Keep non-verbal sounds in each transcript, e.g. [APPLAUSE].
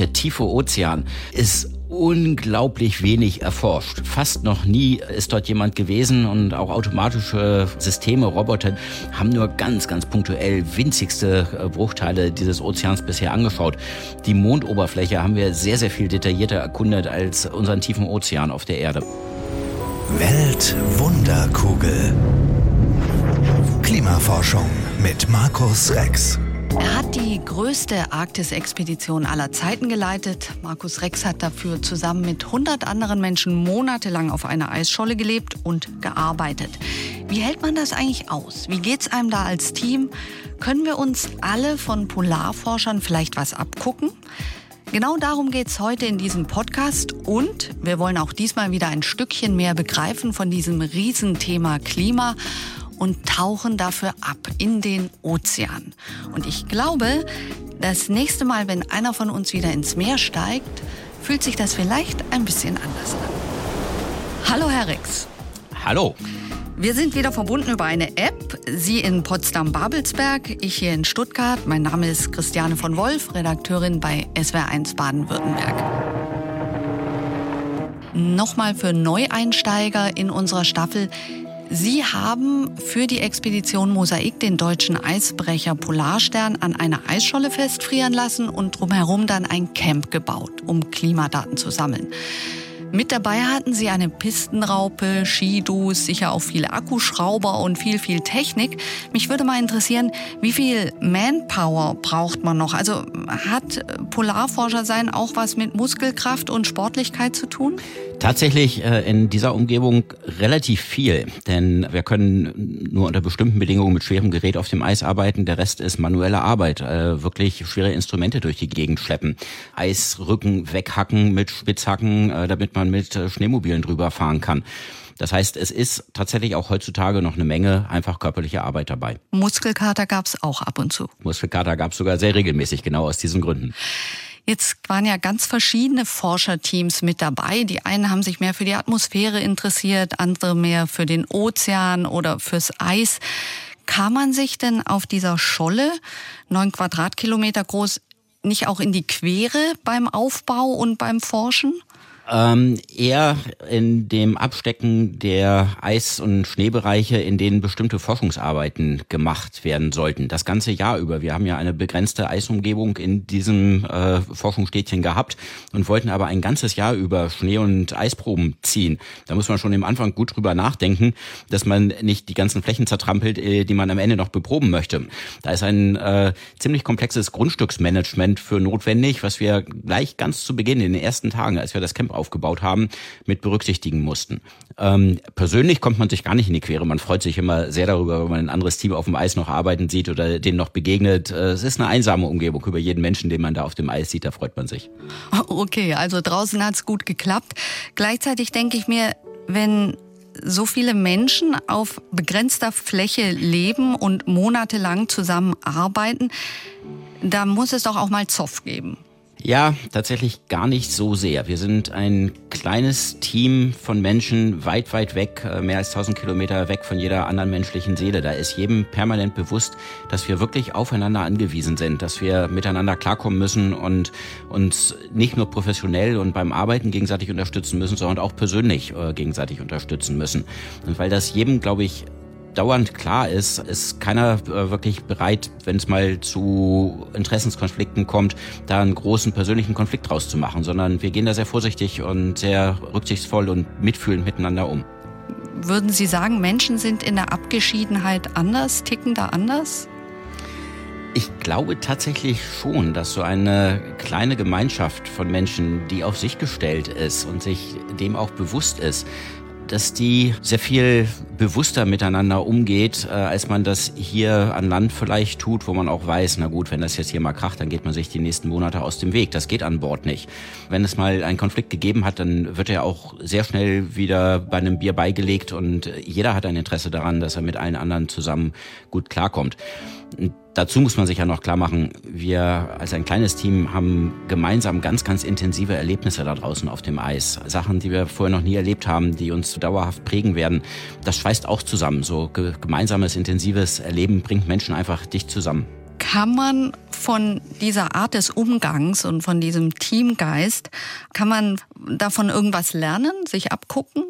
der tiefe Ozean ist unglaublich wenig erforscht. Fast noch nie ist dort jemand gewesen und auch automatische Systeme, Roboter haben nur ganz, ganz punktuell winzigste äh, Bruchteile dieses Ozeans bisher angeschaut. Die Mondoberfläche haben wir sehr, sehr viel detaillierter erkundet als unseren tiefen Ozean auf der Erde. Weltwunderkugel. Klimaforschung mit Markus Rex. Er hat die größte Arktis-Expedition aller Zeiten geleitet. Markus Rex hat dafür zusammen mit 100 anderen Menschen monatelang auf einer Eisscholle gelebt und gearbeitet. Wie hält man das eigentlich aus? Wie geht's einem da als Team? Können wir uns alle von Polarforschern vielleicht was abgucken? Genau darum geht es heute in diesem Podcast und wir wollen auch diesmal wieder ein Stückchen mehr begreifen von diesem Riesenthema Klima und tauchen dafür ab in den Ozean. Und ich glaube, das nächste Mal, wenn einer von uns wieder ins Meer steigt, fühlt sich das vielleicht ein bisschen anders an. Hallo, Herr Rex. Hallo. Wir sind wieder verbunden über eine App. Sie in Potsdam-Babelsberg, ich hier in Stuttgart. Mein Name ist Christiane von Wolf, Redakteurin bei SWR1 Baden-Württemberg. Nochmal für Neueinsteiger in unserer Staffel. Sie haben für die Expedition Mosaik den deutschen Eisbrecher Polarstern an einer Eisscholle festfrieren lassen und drumherum dann ein Camp gebaut, um Klimadaten zu sammeln. Mit dabei hatten sie eine Pistenraupe, Skidus, sicher auch viele Akkuschrauber und viel, viel Technik. Mich würde mal interessieren, wie viel Manpower braucht man noch? Also hat Polarforscher sein auch was mit Muskelkraft und Sportlichkeit zu tun? Tatsächlich äh, in dieser Umgebung relativ viel, denn wir können nur unter bestimmten Bedingungen mit schwerem Gerät auf dem Eis arbeiten. Der Rest ist manuelle Arbeit, äh, wirklich schwere Instrumente durch die Gegend schleppen, Eisrücken weghacken mit Spitzhacken, äh, damit man mit Schneemobilen drüber fahren kann. Das heißt, es ist tatsächlich auch heutzutage noch eine Menge einfach körperliche Arbeit dabei. Muskelkater gab es auch ab und zu. Muskelkater gab es sogar sehr regelmäßig, genau aus diesen Gründen. Jetzt waren ja ganz verschiedene Forscherteams mit dabei. Die einen haben sich mehr für die Atmosphäre interessiert, andere mehr für den Ozean oder fürs Eis. Kann man sich denn auf dieser Scholle, neun Quadratkilometer groß, nicht auch in die Quere beim Aufbau und beim Forschen? Ähm, eher in dem Abstecken der Eis- und Schneebereiche, in denen bestimmte Forschungsarbeiten gemacht werden sollten. Das ganze Jahr über. Wir haben ja eine begrenzte Eisumgebung in diesem äh, Forschungsstädtchen gehabt und wollten aber ein ganzes Jahr über Schnee- und Eisproben ziehen. Da muss man schon im Anfang gut drüber nachdenken, dass man nicht die ganzen Flächen zertrampelt, äh, die man am Ende noch beproben möchte. Da ist ein äh, ziemlich komplexes Grundstücksmanagement für notwendig, was wir gleich ganz zu Beginn in den ersten Tagen, als wir das Camp aufgebaut haben, mit berücksichtigen mussten. Ähm, persönlich kommt man sich gar nicht in die Quere. Man freut sich immer sehr darüber, wenn man ein anderes Team auf dem Eis noch arbeiten sieht oder denen noch begegnet. Äh, es ist eine einsame Umgebung. Über jeden Menschen, den man da auf dem Eis sieht, da freut man sich. [LAUGHS] Okay, also draußen hat's gut geklappt. Gleichzeitig denke ich mir, wenn so viele Menschen auf begrenzter Fläche leben und monatelang zusammenarbeiten, da muss es doch auch mal Zoff geben. Ja, tatsächlich gar nicht so sehr. Wir sind ein kleines Team von Menschen weit, weit weg, äh, mehr als 1000 Kilometer weg von jeder anderen menschlichen Seele. Da ist jedem permanent bewusst, dass wir wirklich aufeinander angewiesen sind, dass wir miteinander klarkommen müssen und uns nicht nur professionell und beim Arbeiten gegenseitig unterstützen müssen, sondern auch persönlich äh, gegenseitig unterstützen müssen. Und weil das jedem, glaube ich, dauernd klar ist, ist keiner äh, wirklich bereit, wenn es mal zu Interessenskonflikten kommt, da einen großen persönlichen Konflikt draus zu machen, sondern wir gehen da sehr vorsichtig und sehr rücksichtsvoll und mitfühlend miteinander um. Würden Sie sagen, Menschen sind in der Abgeschiedenheit anders, ticken da anders? Ich glaube tatsächlich schon, dass so eine kleine Gemeinschaft von Menschen, die auf sich gestellt ist und sich dem auch bewusst ist, dass die sehr viel bewusster miteinander umgeht, äh, als man das hier an Land vielleicht tut, wo man auch weiß, na gut, wenn das jetzt hier mal kracht, dann geht man sich die nächsten Monate aus dem Weg. Das geht an Bord nicht. Wenn es mal einen Konflikt gegeben hat, dann wird er auch sehr schnell wieder bei einem Bier beigelegt und jeder hat ein Interesse daran, dass er mit allen anderen zusammen gut klarkommt. Dazu muss man sich ja noch klar machen, wir als ein kleines Team haben gemeinsam ganz, ganz intensive Erlebnisse da draußen auf dem Eis. Sachen, die wir vorher noch nie erlebt haben, die uns dauerhaft prägen werden. Das schweißt auch zusammen. So gemeinsames, intensives Erleben bringt Menschen einfach dicht zusammen. Kann man von dieser Art des Umgangs und von diesem Teamgeist, kann man davon irgendwas lernen, sich abgucken?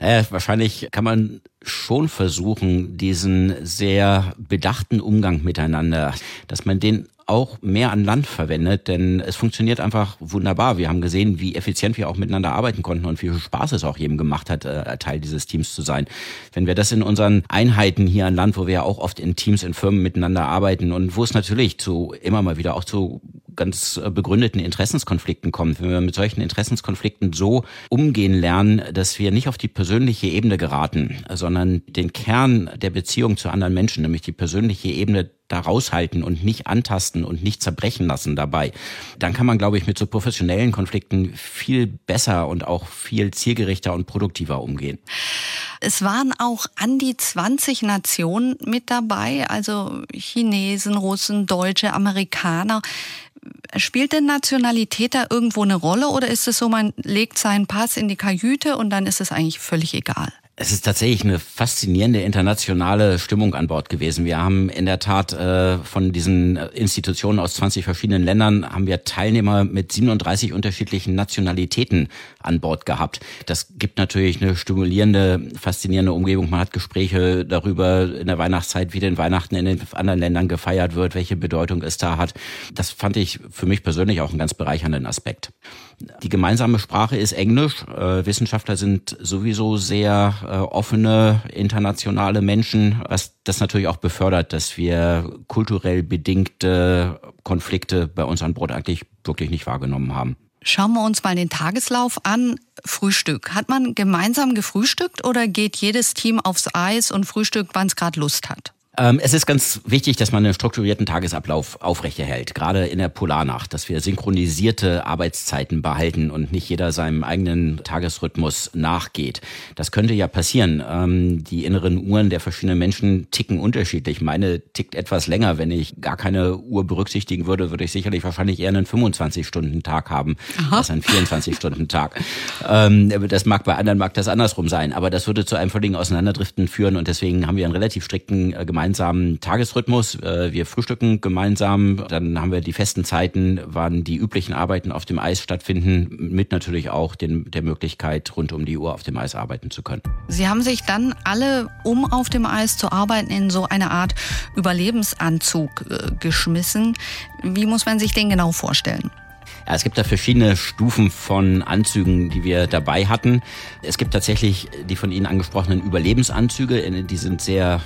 Naja, wahrscheinlich kann man schon versuchen, diesen sehr bedachten Umgang miteinander, dass man den auch mehr an Land verwendet, denn es funktioniert einfach wunderbar. Wir haben gesehen, wie effizient wir auch miteinander arbeiten konnten und wie viel Spaß es auch jedem gemacht hat, äh, Teil dieses Teams zu sein. Wenn wir das in unseren Einheiten hier an Land, wo wir ja auch oft in Teams, in Firmen miteinander arbeiten und wo es natürlich zu immer mal wieder auch zu ganz äh, begründeten Interessenskonflikten kommt, wenn wir mit solchen Interessenskonflikten so umgehen lernen, dass wir nicht auf die persönliche Ebene geraten, sondern den Kern der Beziehung zu anderen Menschen, nämlich die persönliche Ebene da raushalten und nicht antasten und nicht zerbrechen lassen dabei, dann kann man, glaube ich, mit so professionellen Konflikten viel besser und auch viel zielgerichter und produktiver umgehen. Es waren auch an die 20 Nationen mit dabei, also Chinesen, Russen, Deutsche, Amerikaner. Spielt denn Nationalität da irgendwo eine Rolle oder ist es so, man legt seinen Pass in die Kajüte und dann ist es eigentlich völlig egal? Es ist tatsächlich eine faszinierende internationale Stimmung an Bord gewesen. Wir haben in der Tat äh, von diesen Institutionen aus 20 verschiedenen Ländern haben wir Teilnehmer mit 37 unterschiedlichen Nationalitäten an Bord gehabt. Das gibt natürlich eine stimulierende, faszinierende Umgebung. Man hat Gespräche darüber in der Weihnachtszeit, wie den Weihnachten in den anderen Ländern gefeiert wird, welche Bedeutung es da hat. Das fand ich für mich persönlich auch einen ganz bereichernden Aspekt. Die gemeinsame Sprache ist Englisch. Äh, Wissenschaftler sind sowieso sehr äh, offene, internationale Menschen, was das natürlich auch befördert, dass wir kulturell bedingte Konflikte bei uns an Bord eigentlich wirklich nicht wahrgenommen haben. Schauen wir uns mal den Tageslauf an. Frühstück. Hat man gemeinsam gefrühstückt oder geht jedes Team aufs Eis und frühstückt, wann es gerade Lust hat? Ähm, es ist ganz wichtig, dass man einen strukturierten Tagesablauf aufrechterhält, gerade in der Polarnacht, dass wir synchronisierte Arbeitszeiten behalten und nicht jeder seinem eigenen Tagesrhythmus nachgeht. Das könnte ja passieren. Ähm, die inneren Uhren der verschiedenen Menschen ticken unterschiedlich. Meine tickt etwas länger. Wenn ich gar keine Uhr berücksichtigen würde, würde ich sicherlich wahrscheinlich eher einen 25-Stunden-Tag haben Aha. als einen 24-Stunden-Tag. Ähm, das mag bei anderen mag das andersrum sein, aber das würde zu einem völligen Auseinanderdriften führen und deswegen haben wir einen relativ strikten äh, gemeinsamen Tagesrhythmus. Äh, wir frühstücken gemeinsam, dann haben wir die festen Zeiten, wann die üblichen Arbeiten auf dem Eis stattfinden, mit natürlich auch den, der Möglichkeit, rund um die Uhr auf dem Eis arbeiten zu können. Sie haben sich dann alle, um auf dem Eis zu arbeiten, in so eine Art Überlebensanzug äh, geschmissen. Wie muss man sich den genau vorstellen? Es gibt da verschiedene Stufen von Anzügen, die wir dabei hatten. Es gibt tatsächlich die von Ihnen angesprochenen Überlebensanzüge, die sind sehr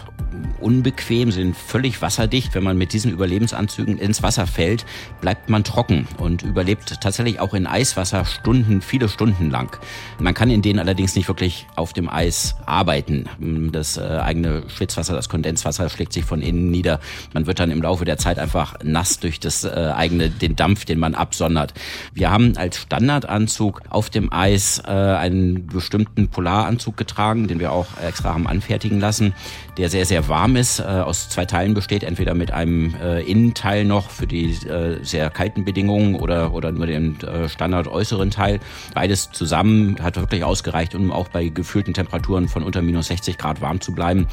unbequem, sind völlig wasserdicht. Wenn man mit diesen Überlebensanzügen ins Wasser fällt, bleibt man trocken und überlebt tatsächlich auch in Eiswasser Stunden, viele Stunden lang. Man kann in denen allerdings nicht wirklich auf dem Eis arbeiten. Das äh, eigene Schwitzwasser, das Kondenswasser schlägt sich von innen nieder. Man wird dann im Laufe der Zeit einfach nass durch das äh, eigene, den Dampf, den man absondert. Wir haben als Standardanzug auf dem Eis äh, einen bestimmten Polaranzug getragen, den wir auch extra haben anfertigen lassen, der sehr, sehr warm ist, äh, aus zwei Teilen besteht, entweder mit einem äh, Innenteil noch für die äh, sehr kalten Bedingungen oder, oder nur den äh, Standard äußeren Teil. Beides zusammen hat wirklich ausgereicht, um auch bei gefühlten Temperaturen von unter minus 60 Grad warm zu bleiben.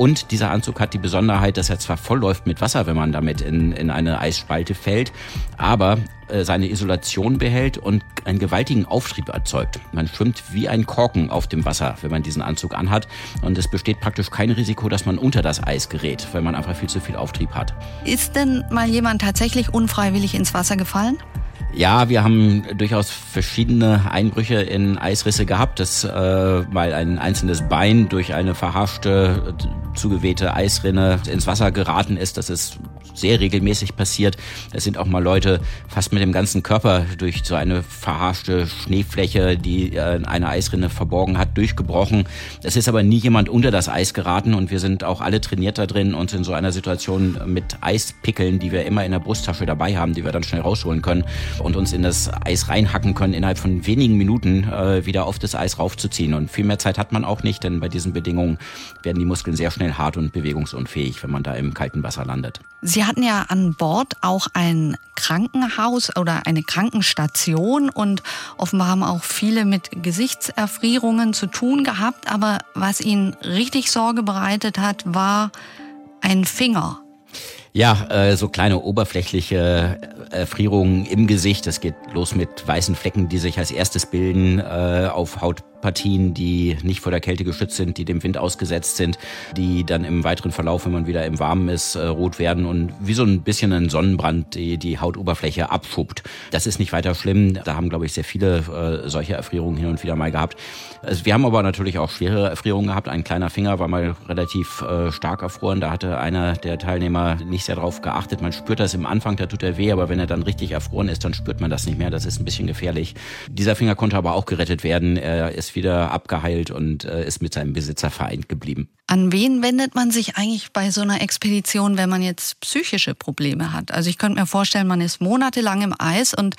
Und dieser Anzug hat die Besonderheit, dass er zwar voll läuft mit Wasser, wenn man damit in, in eine Eisspalte fällt, aber äh, seine Isolation behält und einen gewaltigen Auftrieb erzeugt. Man schwimmt wie ein Korken auf dem Wasser, wenn man diesen Anzug anhat. Und es besteht praktisch kein Risiko, dass man unter das Eis gerät, weil man einfach viel zu viel Auftrieb hat. Ist denn mal jemand tatsächlich unfreiwillig ins Wasser gefallen? Ja, wir haben durchaus verschiedene Einbrüche in Eisrisse gehabt, dass äh, mal ein einzelnes Bein durch eine verharschte, zugewehte Eisrinne ins Wasser geraten ist. Das ist sehr regelmäßig passiert. Es sind auch mal Leute fast mit dem ganzen Körper durch so eine verharschte Schneefläche, die äh, eine Eisrinne verborgen hat, durchgebrochen. Es ist aber nie jemand unter das Eis geraten und wir sind auch alle trainiert da drin und in so einer Situation mit Eispickeln, die wir immer in der Brusttasche dabei haben, die wir dann schnell rausholen können und uns in das Eis reinhacken können, innerhalb von wenigen Minuten äh, wieder auf das Eis raufzuziehen. Und viel mehr Zeit hat man auch nicht, denn bei diesen Bedingungen werden die Muskeln sehr schnell hart und bewegungsunfähig, wenn man da im kalten Wasser landet. Sie hatten ja an Bord auch ein Krankenhaus oder eine Krankenstation und offenbar haben auch viele mit Gesichtserfrierungen zu tun gehabt. Aber was ihnen richtig Sorge bereitet hat, war ein Finger. Ja, äh, so kleine oberflächliche Erfrierungen im Gesicht. Das geht los mit weißen Flecken, die sich als erstes bilden äh, auf Haut Partien, die nicht vor der Kälte geschützt sind, die dem Wind ausgesetzt sind, die dann im weiteren Verlauf, wenn man wieder im Warmen ist, äh, rot werden und wie so ein bisschen ein Sonnenbrand die, die Hautoberfläche abschuppt. Das ist nicht weiter schlimm. Da haben, glaube ich, sehr viele äh, solche Erfrierungen hin und wieder mal gehabt. Also wir haben aber natürlich auch schwere Erfrierungen gehabt. Ein kleiner Finger war mal relativ äh, stark erfroren. Da hatte einer der Teilnehmer nicht sehr darauf geachtet. Man spürt das im Anfang, da tut er weh, aber wenn er dann richtig erfroren ist, dann spürt man das nicht mehr. Das ist ein bisschen gefährlich. Dieser Finger konnte aber auch gerettet werden. Er ist wieder abgeheilt und äh, ist mit seinem Besitzer vereint geblieben. An wen wendet man sich eigentlich bei so einer Expedition, wenn man jetzt psychische Probleme hat? Also ich könnte mir vorstellen, man ist monatelang im Eis und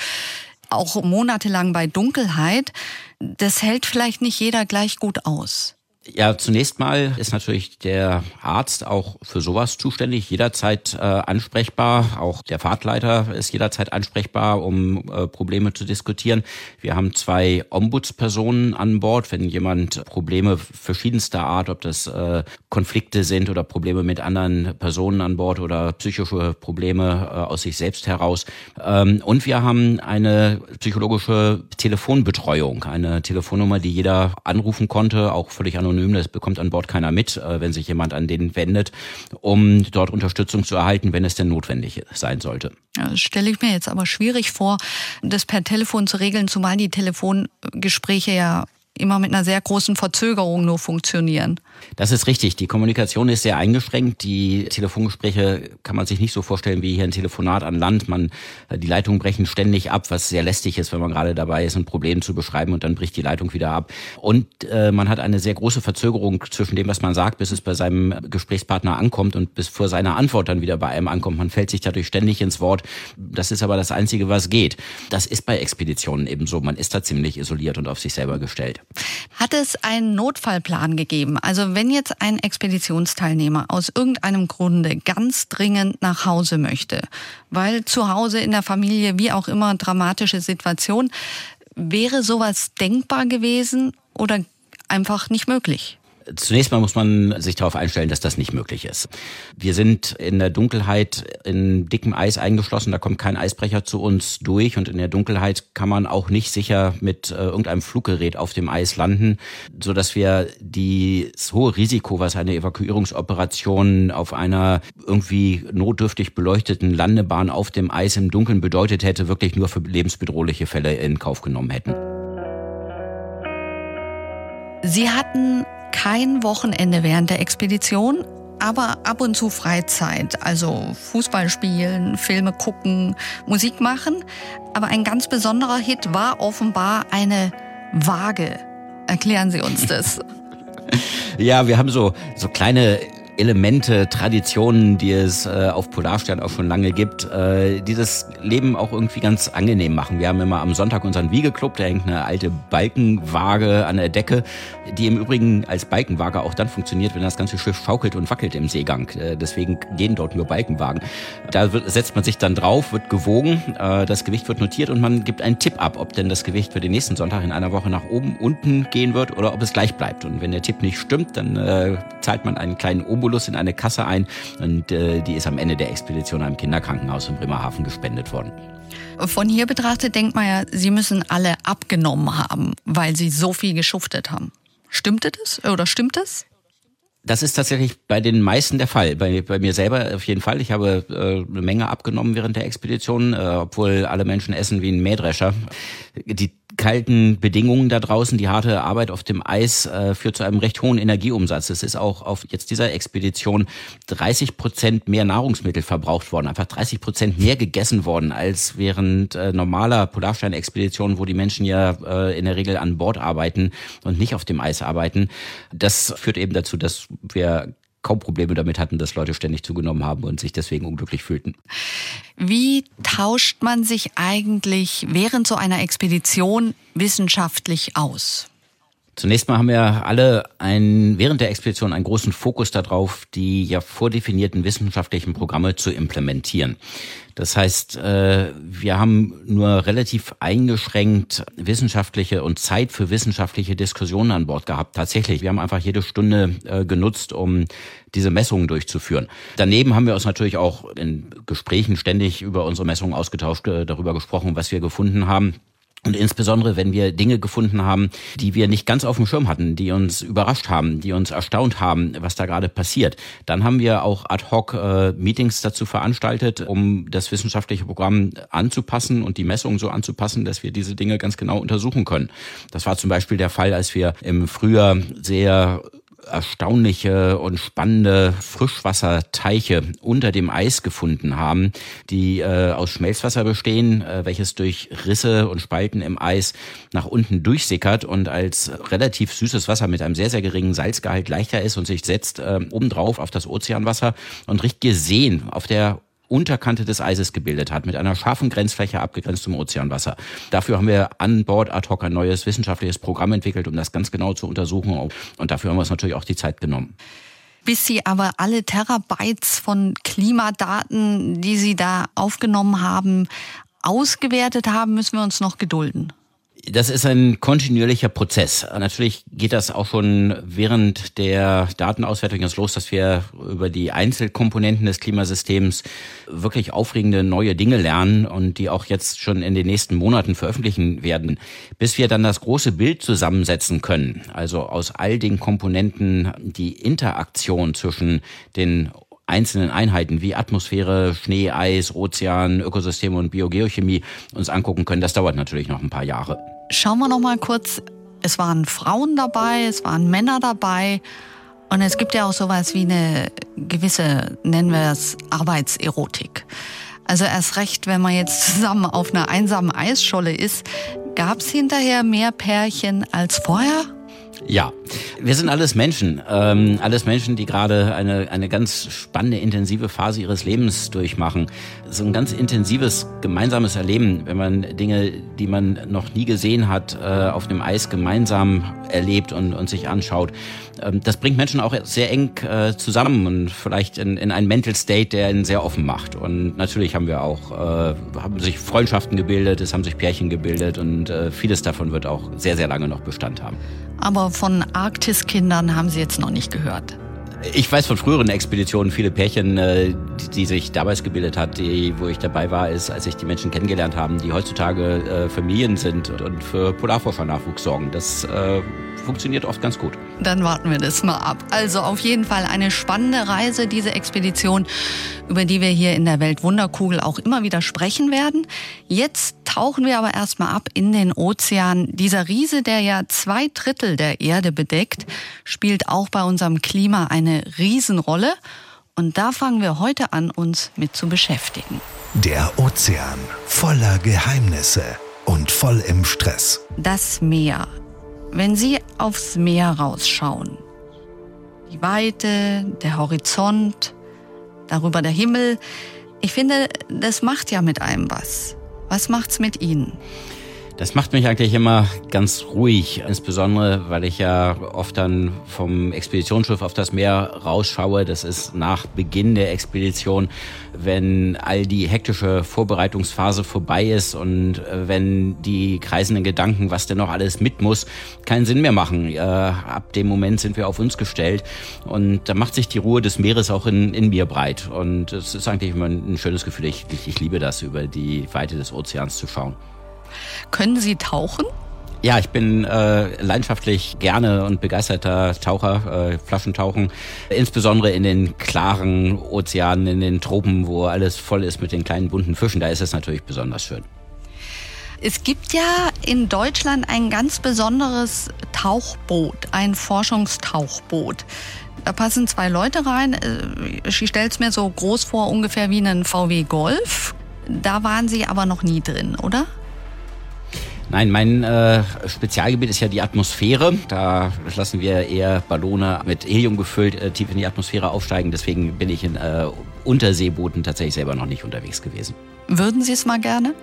auch monatelang bei Dunkelheit. Das hält vielleicht nicht jeder gleich gut aus. Ja, zunächst mal ist natürlich der Arzt auch für sowas zuständig, jederzeit äh, ansprechbar. Auch der Fahrtleiter ist jederzeit ansprechbar, um äh, Probleme zu diskutieren. Wir haben zwei Ombudspersonen an Bord, wenn jemand Probleme verschiedenster Art, ob das äh, Konflikte sind oder Probleme mit anderen Personen an Bord oder psychische Probleme äh, aus sich selbst heraus. Ähm, und wir haben eine psychologische Telefonbetreuung, eine Telefonnummer, die jeder anrufen konnte, auch völlig anonym anonym, das bekommt an Bord keiner mit, äh, wenn sich jemand an den wendet, um dort Unterstützung zu erhalten, wenn es denn notwendig sein sollte. Ja, stelle ich mir jetzt aber schwierig vor, das per Telefon zu regeln, zumal die Telefongespräche ja immer mit einer sehr großen Verzögerung nur funktionieren. Das ist richtig. Die Kommunikation ist sehr eingeschränkt. Die Telefongespräche kann man sich nicht so vorstellen wie hier ein Telefonat an Land. Man, die Leitungen brechen ständig ab, was sehr lästig ist, wenn man gerade dabei ist, ein Problem zu beschreiben und dann bricht die Leitung wieder ab. Und äh, man hat eine sehr große Verzögerung zwischen dem, was man sagt, bis es bei seinem Gesprächspartner ankommt und bis vor seiner Antwort dann wieder bei einem ankommt. Man fällt sich dadurch ständig ins Wort. Das ist aber das Einzige, was geht. Das ist bei Expeditionen eben so. Man ist da ziemlich isoliert und auf sich selber gestellt. Hat es einen Notfallplan gegeben? Also wenn jetzt ein Expeditionsteilnehmer aus irgendeinem Grunde ganz dringend nach Hause möchte, weil zu Hause in der Familie, wie auch immer, dramatische Situation, wäre sowas denkbar gewesen oder einfach nicht möglich? Zunächst mal muss man sich darauf einstellen, dass das nicht möglich ist. Wir sind in der Dunkelheit in dickem Eis eingeschlossen, da kommt kein Eisbrecher zu uns durch und in der Dunkelheit kann man auch nicht sicher mit äh, irgendeinem Fluggerät auf dem Eis landen, so dass wir das hohe Risiko, was eine Evakuierungsoperation auf einer irgendwie notdürftig beleuchteten Landebahn auf dem Eis im Dunkeln bedeutet hätte, wirklich nur für lebensbedrohliche Fälle in Kauf genommen hätten. Sie hatten kein Wochenende während der Expedition, aber ab und zu Freizeit, also Fußball spielen, Filme gucken, Musik machen. Aber ein ganz besonderer Hit war offenbar eine Waage. Erklären Sie uns das. [LAUGHS] ja, wir haben so, so kleine Elemente, Traditionen, die es äh, auf Polarstern auch schon lange gibt, äh, die das Leben auch irgendwie ganz angenehm machen. Wir haben immer am Sonntag unseren Wiegeclub, da hängt eine alte Balkenwaage an der Decke, die im Übrigen als Balkenwaage auch dann funktioniert, wenn das ganze Schiff schaukelt und wackelt im Seegang. Äh, deswegen gehen dort nur Balkenwagen. Da wird, setzt man sich dann drauf, wird gewogen, äh, das Gewicht wird notiert und man gibt einen Tipp ab, ob denn das Gewicht für den nächsten Sonntag in einer Woche nach oben, unten gehen wird oder ob es gleich bleibt. Und wenn der Tipp nicht stimmt, dann äh, zahlt man einen kleinen Obolus Obolus in eine Kasse ein und äh, die ist am Ende der Expedition einem Kinderkrankenhaus in Bremerhaven gespendet worden. Von hier betrachtet denkt man ja, sie müssen alle abgenommen haben, weil sie so viel geschuftet haben. Stimmte das oder stimmt das? Das ist tatsächlich bei den meisten der Fall. Bei, bei mir selber auf jeden Fall. Ich habe äh, eine Menge abgenommen während der Expedition, äh, obwohl alle Menschen essen wie ein Mähdrescher. Die kalten Bedingungen da draußen, die harte Arbeit auf dem Eis äh, führt zu einem recht hohen Energieumsatz. Es ist auch auf jetzt dieser Expedition 30 Prozent mehr Nahrungsmittel verbraucht worden, einfach 30 Prozent mehr gegessen worden als während äh, normaler Polarstern-Expeditionen, wo die Menschen ja äh, in der Regel an Bord arbeiten und nicht auf dem Eis arbeiten. Das führt eben dazu, dass wir kaum Probleme damit hatten, dass Leute ständig zugenommen haben und sich deswegen unglücklich fühlten. Wie tauscht man sich eigentlich während so einer Expedition wissenschaftlich aus? Zunächst mal haben wir alle ein, während der Expedition einen großen Fokus darauf, die ja vordefinierten wissenschaftlichen Programme zu implementieren. Das heißt, äh, wir haben nur relativ eingeschränkt wissenschaftliche und Zeit für wissenschaftliche Diskussionen an Bord gehabt. Tatsächlich, wir haben einfach jede Stunde äh, genutzt, um diese Messungen durchzuführen. Daneben haben wir uns natürlich auch in Gesprächen ständig über unsere Messungen ausgetauscht, äh, darüber gesprochen, was wir gefunden haben. Und insbesondere, wenn wir Dinge gefunden haben, die wir nicht ganz auf dem Schirm hatten, die uns überrascht haben, die uns erstaunt haben, was da gerade passiert, dann haben wir auch ad hoc äh, Meetings dazu veranstaltet, um das wissenschaftliche Programm anzupassen und die Messungen so anzupassen, dass wir diese Dinge ganz genau untersuchen können. Das war zum Beispiel der Fall, als wir im Frühjahr sehr erstaunliche und spannende Frischwasserteiche unter dem Eis gefunden haben, die äh, aus Schmelzwasser bestehen, äh, welches durch Risse und Spalten im Eis nach unten durchsickert und als relativ süßes Wasser mit einem sehr, sehr geringen Salzgehalt leichter ist und sich setzt äh, obendrauf auf das Ozeanwasser und richtig gesehen auf der Unterkante des Eises gebildet hat, mit einer scharfen Grenzfläche abgegrenzt zum Ozeanwasser. Dafür haben wir an Bord ad hoc ein neues wissenschaftliches Programm entwickelt, um das ganz genau zu untersuchen. Und dafür haben wir uns natürlich auch die Zeit genommen. Bis Sie aber alle Terabytes von Klimadaten, die Sie da aufgenommen haben, ausgewertet haben, müssen wir uns noch gedulden. Das ist ein kontinuierlicher Prozess. Natürlich geht das auch schon während der Datenauswertung jetzt los, dass wir über die Einzelkomponenten des Klimasystems wirklich aufregende neue Dinge lernen und die auch jetzt schon in den nächsten Monaten veröffentlichen werden, bis wir dann das große Bild zusammensetzen können. Also aus all den Komponenten die Interaktion zwischen den einzelnen Einheiten wie Atmosphäre, Schnee, Eis, Ozean, Ökosysteme und Biogeochemie uns angucken können. Das dauert natürlich noch ein paar Jahre. Schauen wir noch mal kurz. Es waren Frauen dabei, es waren Männer dabei. Und es gibt ja auch sowas wie eine gewisse, nennen wir es, Arbeitserotik. Also erst recht, wenn man jetzt zusammen auf einer einsamen Eisscholle ist, gab es hinterher mehr Pärchen als vorher? Ja, wir sind alles Menschen. Ähm, alles Menschen, die gerade eine, eine ganz spannende, intensive Phase ihres Lebens durchmachen. So ein ganz intensives gemeinsames Erleben, wenn man Dinge, die man noch nie gesehen hat, äh, auf dem Eis gemeinsam erlebt und, und sich anschaut. Ähm, das bringt Menschen auch sehr eng äh, zusammen und vielleicht in, in einen Mental State, der ihn sehr offen macht. Und natürlich haben wir auch, äh, haben sich Freundschaften gebildet, es haben sich Pärchen gebildet und vieles davon wird auch sehr, sehr lange noch Bestand haben. Aber von Arktiskindern haben Sie jetzt noch nicht gehört. Ich weiß von früheren Expeditionen viele Pärchen, äh, die sich damals gebildet hat, die, wo ich dabei war, ist, als ich die Menschen kennengelernt haben, die heutzutage äh, Familien sind und für Polarforscher-Nachwuchs sorgen. Das äh, funktioniert oft ganz gut. Dann warten wir das mal ab. Also auf jeden Fall eine spannende Reise, diese Expedition, über die wir hier in der Weltwunderkugel auch immer wieder sprechen werden. Jetzt tauchen wir aber erstmal ab in den Ozean. Dieser Riese, der ja zwei Drittel der Erde bedeckt, spielt auch bei unserem Klima eine Riesenrolle. Und da fangen wir heute an, uns mit zu beschäftigen. Der Ozean voller Geheimnisse und voll im Stress. Das Meer. Wenn Sie aufs Meer rausschauen, die Weite, der Horizont, darüber der Himmel, ich finde, das macht ja mit einem was. Was macht's mit Ihnen? Das macht mich eigentlich immer ganz ruhig, insbesondere weil ich ja oft dann vom Expeditionsschiff auf das Meer rausschaue. Das ist nach Beginn der Expedition, wenn all die hektische Vorbereitungsphase vorbei ist und äh, wenn die kreisenden Gedanken, was denn noch alles mit muss, keinen Sinn mehr machen. Ab dem Moment sind wir auf uns gestellt und da macht sich die Ruhe des Meeres auch in, in mir breit. Und es ist eigentlich immer ein schönes Gefühl. Ich, ich liebe das, über die Weite des Ozeans zu schauen. Können Sie tauchen? Ja, ich bin äh, leidenschaftlich gerne und begeisterter Taucher, äh, Flaschentauchen, insbesondere in den klaren Ozeanen, in den Tropen, wo alles voll ist mit den kleinen bunten Fischen. Da ist es natürlich besonders schön. Es gibt ja in Deutschland ein ganz besonderes Tauchboot, ein Forschungstauchboot. Da passen zwei Leute rein. Äh, ich stelle es mir so groß vor, ungefähr wie einen VW Golf. Da waren Sie aber noch nie drin, oder? Nein, mein äh, Spezialgebiet ist ja die Atmosphäre. Da lassen wir eher Ballone mit Helium gefüllt äh, tief in die Atmosphäre aufsteigen. Deswegen bin ich in äh, Unterseebooten tatsächlich selber noch nicht unterwegs gewesen. Würden Sie es mal gerne?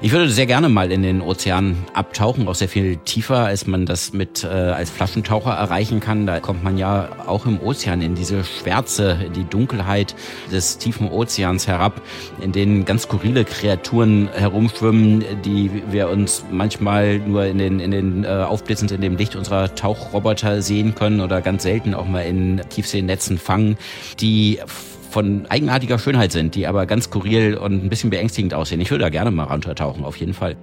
Ich würde sehr gerne mal in den Ozean abtauchen, auch sehr viel tiefer, als man das mit äh, als Flaschentaucher erreichen kann. Da kommt man ja auch im Ozean in diese Schwärze, in die Dunkelheit des tiefen Ozeans herab, in denen ganz skurrile Kreaturen herumschwimmen, die wir uns manchmal nur in den in den äh, aufblitzend in dem Licht unserer Tauchroboter sehen können oder ganz selten auch mal in Tiefseenetzen fangen, die von eigenartiger Schönheit sind, die aber ganz skurril und ein bisschen beängstigend aussehen. Ich würde da gerne mal runtertauchen, auf jeden Fall.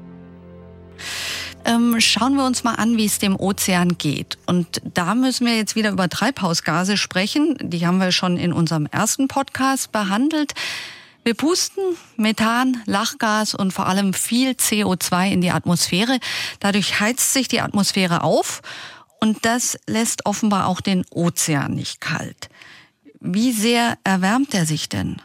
Ähm, schauen wir uns mal an, wie es dem Ozean geht. Und da müssen wir jetzt wieder über Treibhausgase sprechen. Die haben wir schon in unserem ersten Podcast behandelt. Wir pusten Methan, Lachgas und vor allem viel CO2 in die Atmosphäre. Dadurch heizt sich die Atmosphäre auf und das lässt offenbar auch den Ozean nicht kalt. Wie sehr erwärmt er sich denn?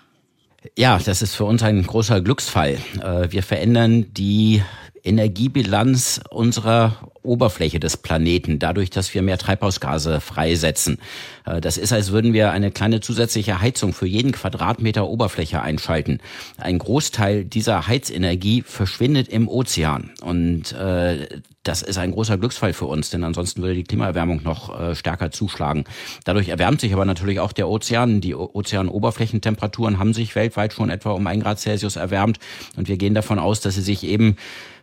Ja, das ist für uns ein großer Glücksfall. Äh, wir verändern die Energiebilanz unserer Oberfläche des Planeten, dadurch, dass wir mehr Treibhausgase freisetzen. Äh, das ist, als würden wir eine kleine zusätzliche Heizung für jeden Quadratmeter Oberfläche einschalten. Ein Großteil dieser Heizenergie verschwindet im Ozean. Und äh, das ist ein großer Glücksfall für uns, denn ansonsten würde die Klimaerwärmung noch äh, stärker zuschlagen. Dadurch erwärmt sich aber natürlich auch der Ozean. Die Ozeanoberflächentemperaturen haben sich weltweit schon etwa um ein Grad Celsius erwärmt. Und wir gehen davon aus, dass sie sich eben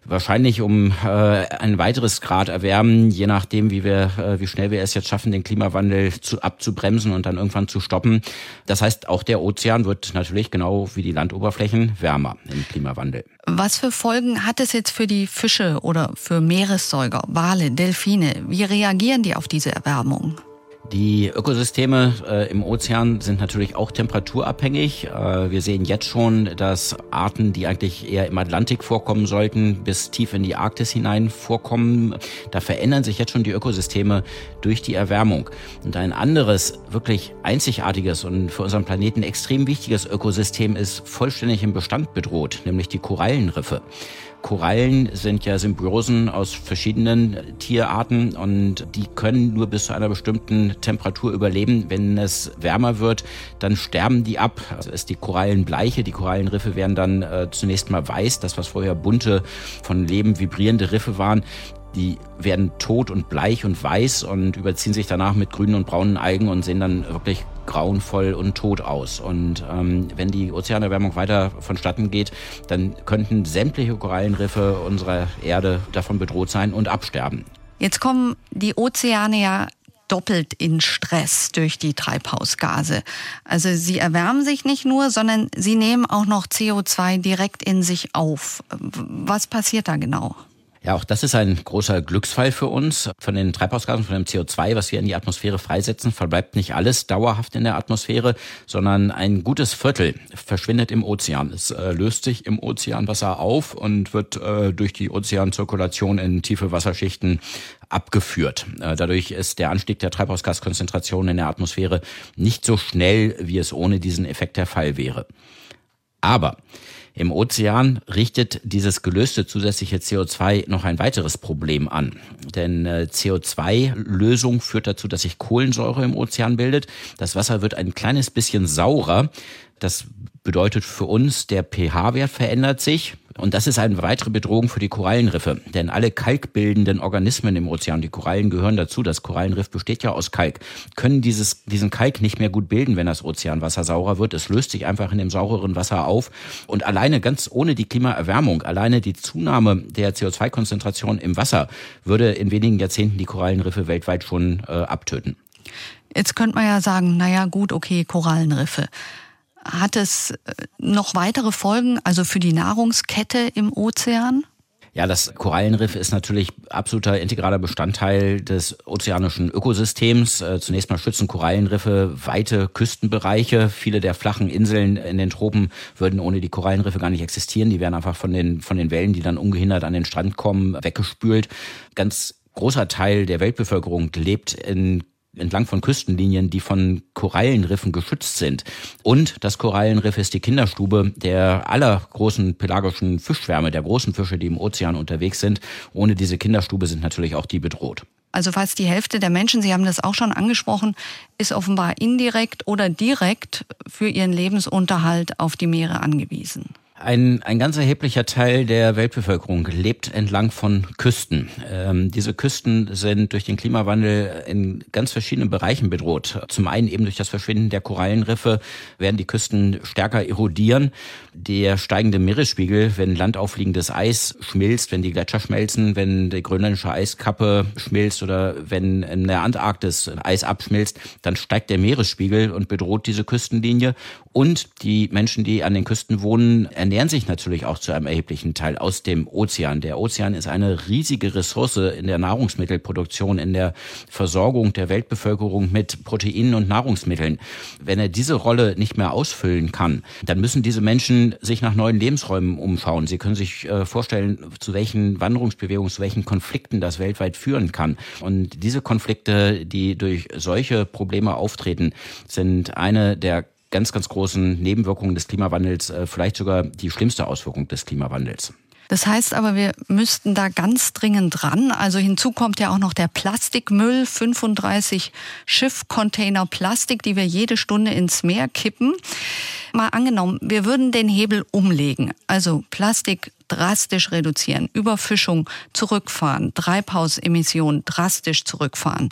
wahrscheinlich um äh, ein weiteres Grad erwärmen, je nachdem, wie wir, äh, wie schnell wir es jetzt schaffen, den Klimawandel zu, abzubremsen und dann irgendwann zu stoppen. Das heißt, auch der Ozean wird natürlich genau wie die Landoberflächen wärmer im Klimawandel. Was für Folgen hat es jetzt für die Fische oder für Meeressäuger, Wale, Delfine? Wie reagieren die auf diese Erwärmung? Die Ökosysteme äh, im Ozean sind natürlich auch temperaturabhängig. Äh, wir sehen jetzt schon, dass Arten, die eigentlich eher im Atlantik vorkommen sollten, bis tief in die Arktis hinein vorkommen. Da verändern sich jetzt schon die Ökosysteme durch die Erwärmung. Und ein anderes, wirklich einzigartiges und für unseren Planeten extrem wichtiges Ökosystem ist vollständig im Bestand bedroht, nämlich die Korallenriffe. Korallen sind ja Symbiosen aus verschiedenen Tierarten und die können nur bis zu einer bestimmten Temperatur überleben. Wenn es wärmer wird, dann sterben die ab. Also ist die Korallenbleiche. Die Korallenriffe werden dann äh, zunächst mal weiß. Das, was vorher bunte, von Leben vibrierende Riffe waren, die werden tot und bleich und weiß und überziehen sich danach mit grünen und braunen Algen und sehen dann wirklich grauenvoll und tot aus. Und ähm, wenn die Ozeanerwärmung weiter vonstatten geht, dann könnten sämtliche Korallenriffe unserer Erde davon bedroht sein und absterben. Jetzt kommen die Ozeane ja doppelt in Stress durch die Treibhausgase. Also sie erwärmen sich nicht nur, sondern sie nehmen auch noch CO2 direkt in sich auf. Was passiert da genau? Ja, auch das ist ein großer Glücksfall für uns. Von den Treibhausgasen, von dem CO2, was wir in die Atmosphäre freisetzen, verbleibt nicht alles dauerhaft in der Atmosphäre, sondern ein gutes Viertel verschwindet im Ozean. Es äh, löst sich im Ozeanwasser auf und wird äh, durch die Ozeanzirkulation in tiefe Wasserschichten abgeführt. Äh, dadurch ist der Anstieg der Treibhausgaskonzentration in der Atmosphäre nicht so schnell, wie es ohne diesen Effekt der Fall wäre. Aber im Ozean richtet dieses gelöste zusätzliche CO2 noch ein weiteres Problem an. Denn äh, CO2-Lösung führt dazu, dass sich Kohlensäure im Ozean bildet. Das Wasser wird ein kleines bisschen saurer. Das bedeutet für uns, der pH-Wert verändert sich. Und das ist eine weitere Bedrohung für die Korallenriffe. Denn alle kalkbildenden Organismen im Ozean, die Korallen gehören dazu, das Korallenriff besteht ja aus Kalk, können dieses, diesen Kalk nicht mehr gut bilden, wenn das Ozeanwasser saurer wird. Es löst sich einfach in dem saureren Wasser auf. Und alleine ganz ohne die Klimaerwärmung, alleine die Zunahme der CO2-Konzentration im Wasser würde in wenigen Jahrzehnten die Korallenriffe weltweit schon äh, abtöten. Jetzt könnte man ja sagen, naja gut, okay, Korallenriffe. Hat es äh, noch weitere Folgen, also für die Nahrungskette im Ozean? Ja, das Korallenriff ist natürlich absoluter integraler Bestandteil des ozeanischen Ökosystems. Äh, zunächst mal schützen Korallenriffe weite Küstenbereiche. Viele der flachen Inseln in den Tropen würden ohne die Korallenriffe gar nicht existieren. Die wären einfach von den, von den Wellen, die dann ungehindert an den Strand kommen, weggespült. Ganz großer Teil der Weltbevölkerung lebt in entlang von Küstenlinien, die von Korallenriffen geschützt sind. Und das Korallenriff ist die Kinderstube der aller großen pelagischen Fischschwärme, der großen Fische, die im Ozean unterwegs sind. Ohne diese Kinderstube sind natürlich auch die bedroht. Also fast die Hälfte der Menschen, Sie haben das auch schon angesprochen, ist offenbar indirekt oder direkt für ihren Lebensunterhalt auf die Meere angewiesen. Ein, ein ganz erheblicher Teil der Weltbevölkerung lebt entlang von Küsten. Ähm, diese Küsten sind durch den Klimawandel in ganz verschiedenen Bereichen bedroht. Zum einen eben durch das Verschwinden der Korallenriffe werden die Küsten stärker erodieren. Der steigende Meeresspiegel, wenn landauffliegendes Eis schmilzt, wenn die Gletscher schmelzen, wenn die grönländische Eiskappe schmilzt oder wenn in der Antarktis Eis abschmilzt, dann steigt der Meeresspiegel und bedroht diese Küstenlinie. Und die Menschen, die an den Küsten wohnen, ernähren sich natürlich auch zu einem erheblichen Teil aus dem Ozean. Der Ozean ist eine riesige Ressource in der Nahrungsmittelproduktion, in der Versorgung der Weltbevölkerung mit Proteinen und Nahrungsmitteln. Wenn er diese Rolle nicht mehr ausfüllen kann, dann müssen diese Menschen sich nach neuen Lebensräumen umschauen. Sie können sich äh, vorstellen, zu welchen Wanderungsbewegungen, zu welchen Konflikten das weltweit führen kann. Und diese Konflikte, die durch solche Probleme auftreten, sind eine der ganz, ganz großen Nebenwirkungen des Klimawandels, äh, vielleicht sogar die schlimmste Auswirkung des Klimawandels. Das heißt aber, wir müssten da ganz dringend ran. Also hinzu kommt ja auch noch der Plastikmüll, 35 Schiffcontainer Plastik, die wir jede Stunde ins Meer kippen. Mal angenommen, wir würden den Hebel umlegen, also Plastik drastisch reduzieren, Überfischung zurückfahren, Treibhausemissionen drastisch zurückfahren.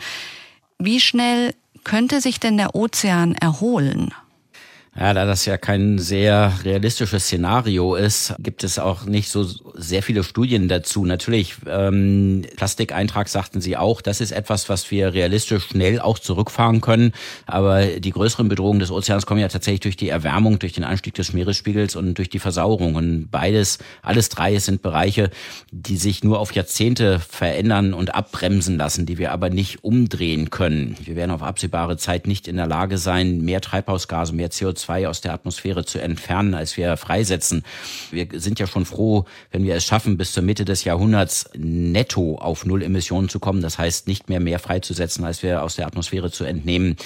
Wie schnell könnte sich denn der Ozean erholen? Ja, da das ja kein sehr realistisches Szenario ist, gibt es auch nicht so sehr viele Studien dazu. Natürlich, ähm, Plastikeintrag sagten Sie auch, das ist etwas, was wir realistisch schnell auch zurückfahren können. Aber die größeren Bedrohungen des Ozeans kommen ja tatsächlich durch die Erwärmung, durch den Anstieg des Meeresspiegels und durch die Versauerung. Und beides, alles drei sind Bereiche, die sich nur auf Jahrzehnte verändern und abbremsen lassen, die wir aber nicht umdrehen können. Wir werden auf absehbare Zeit nicht in der Lage sein, mehr Treibhausgase, mehr CO2 CO2 aus der Atmosphäre zu entfernen, als wir freisetzen. Wir sind ja schon froh, wenn wir es schaffen, bis zur Mitte des Jahrhunderts netto auf Null Emissionen zu kommen. Das heißt, nicht mehr mehr freizusetzen, als wir aus der Atmosphäre zu entnehmen.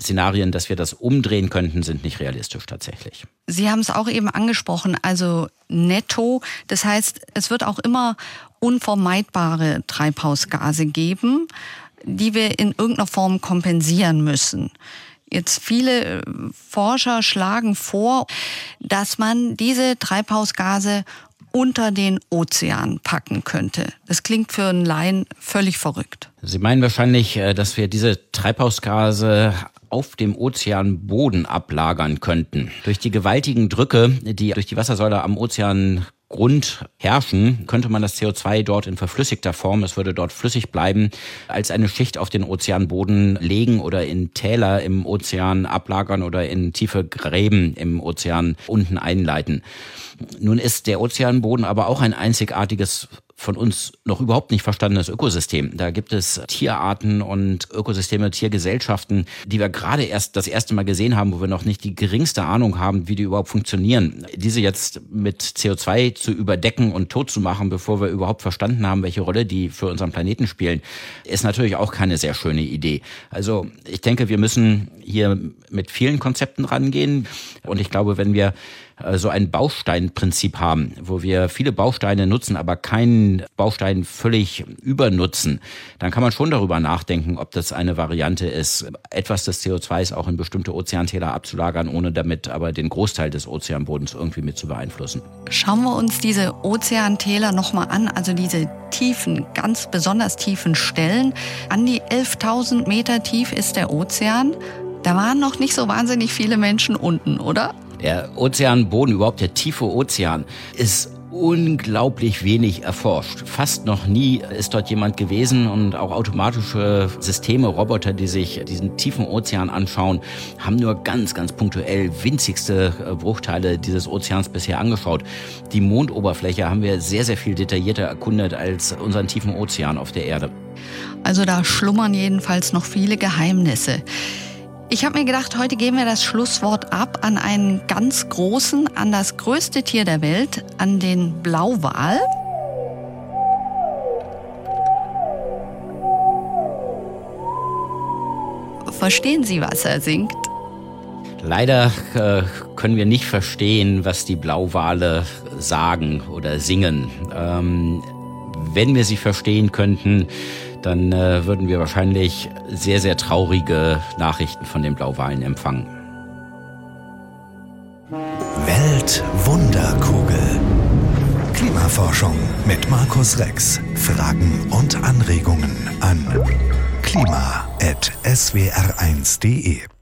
Szenarien, dass wir das umdrehen könnten, sind nicht realistisch tatsächlich. Sie haben es auch eben angesprochen, also netto. Das heißt, es wird auch immer unvermeidbare Treibhausgase geben, die wir in irgendeiner Form kompensieren müssen. Jetzt viele äh, Forscher schlagen vor, dass man diese Treibhausgase unter den Ozean packen könnte. Das klingt für einen Laien völlig verrückt. Sie meinen wahrscheinlich, äh, dass wir diese Treibhausgase auf dem Ozeanboden ablagern könnten. Durch die gewaltigen Drücke, die durch die Wassersäule am Ozean Grund herrschen, könnte man das CO2 dort in verflüssigter Form, es würde dort flüssig bleiben, als eine Schicht auf den Ozeanboden legen oder in Täler im Ozean ablagern oder in tiefe Gräben im Ozean unten einleiten. Nun ist der Ozeanboden aber auch ein einzigartiges von uns noch überhaupt nicht verstandenes Ökosystem. Da gibt es Tierarten und Ökosysteme, Tiergesellschaften, die wir gerade erst das erste Mal gesehen haben, wo wir noch nicht die geringste Ahnung haben, wie die überhaupt funktionieren. Diese jetzt mit CO2 zu überdecken und tot zu machen, bevor wir überhaupt verstanden haben, welche Rolle die für unseren Planeten spielen, ist natürlich auch keine sehr schöne Idee. Also ich denke, wir müssen hier mit vielen Konzepten rangehen. Und ich glaube, wenn wir so ein Bausteinprinzip haben, wo wir viele Bausteine nutzen, aber keinen Baustein völlig übernutzen, dann kann man schon darüber nachdenken, ob das eine Variante ist, etwas des CO2s auch in bestimmte Ozeantäler abzulagern, ohne damit aber den Großteil des Ozeanbodens irgendwie mit zu beeinflussen. Schauen wir uns diese Ozeantäler nochmal an, also diese tiefen, ganz besonders tiefen Stellen. An die 11.000 Meter tief ist der Ozean. Da waren noch nicht so wahnsinnig viele Menschen unten, oder? Der Ozeanboden, überhaupt der tiefe Ozean, ist unglaublich wenig erforscht. Fast noch nie ist dort jemand gewesen und auch automatische Systeme, Roboter, die sich diesen tiefen Ozean anschauen, haben nur ganz, ganz punktuell winzigste äh, Bruchteile dieses Ozeans bisher angeschaut. Die Mondoberfläche haben wir sehr, sehr viel detaillierter erkundet als unseren tiefen Ozean auf der Erde. Also da schlummern jedenfalls noch viele Geheimnisse. Ich habe mir gedacht, heute geben wir das Schlusswort ab an einen ganz großen, an das größte Tier der Welt, an den Blauwal. Verstehen Sie, was er singt? Leider äh, können wir nicht verstehen, was die Blauwale sagen oder singen. Ähm, wenn wir sie verstehen könnten, dann äh, würden wir wahrscheinlich sehr, sehr traurige Nachrichten von den Blauwalen empfangen. Weltwunderkugel. Klimaforschung mit Markus Rex. Fragen und Anregungen an klima.swr1.de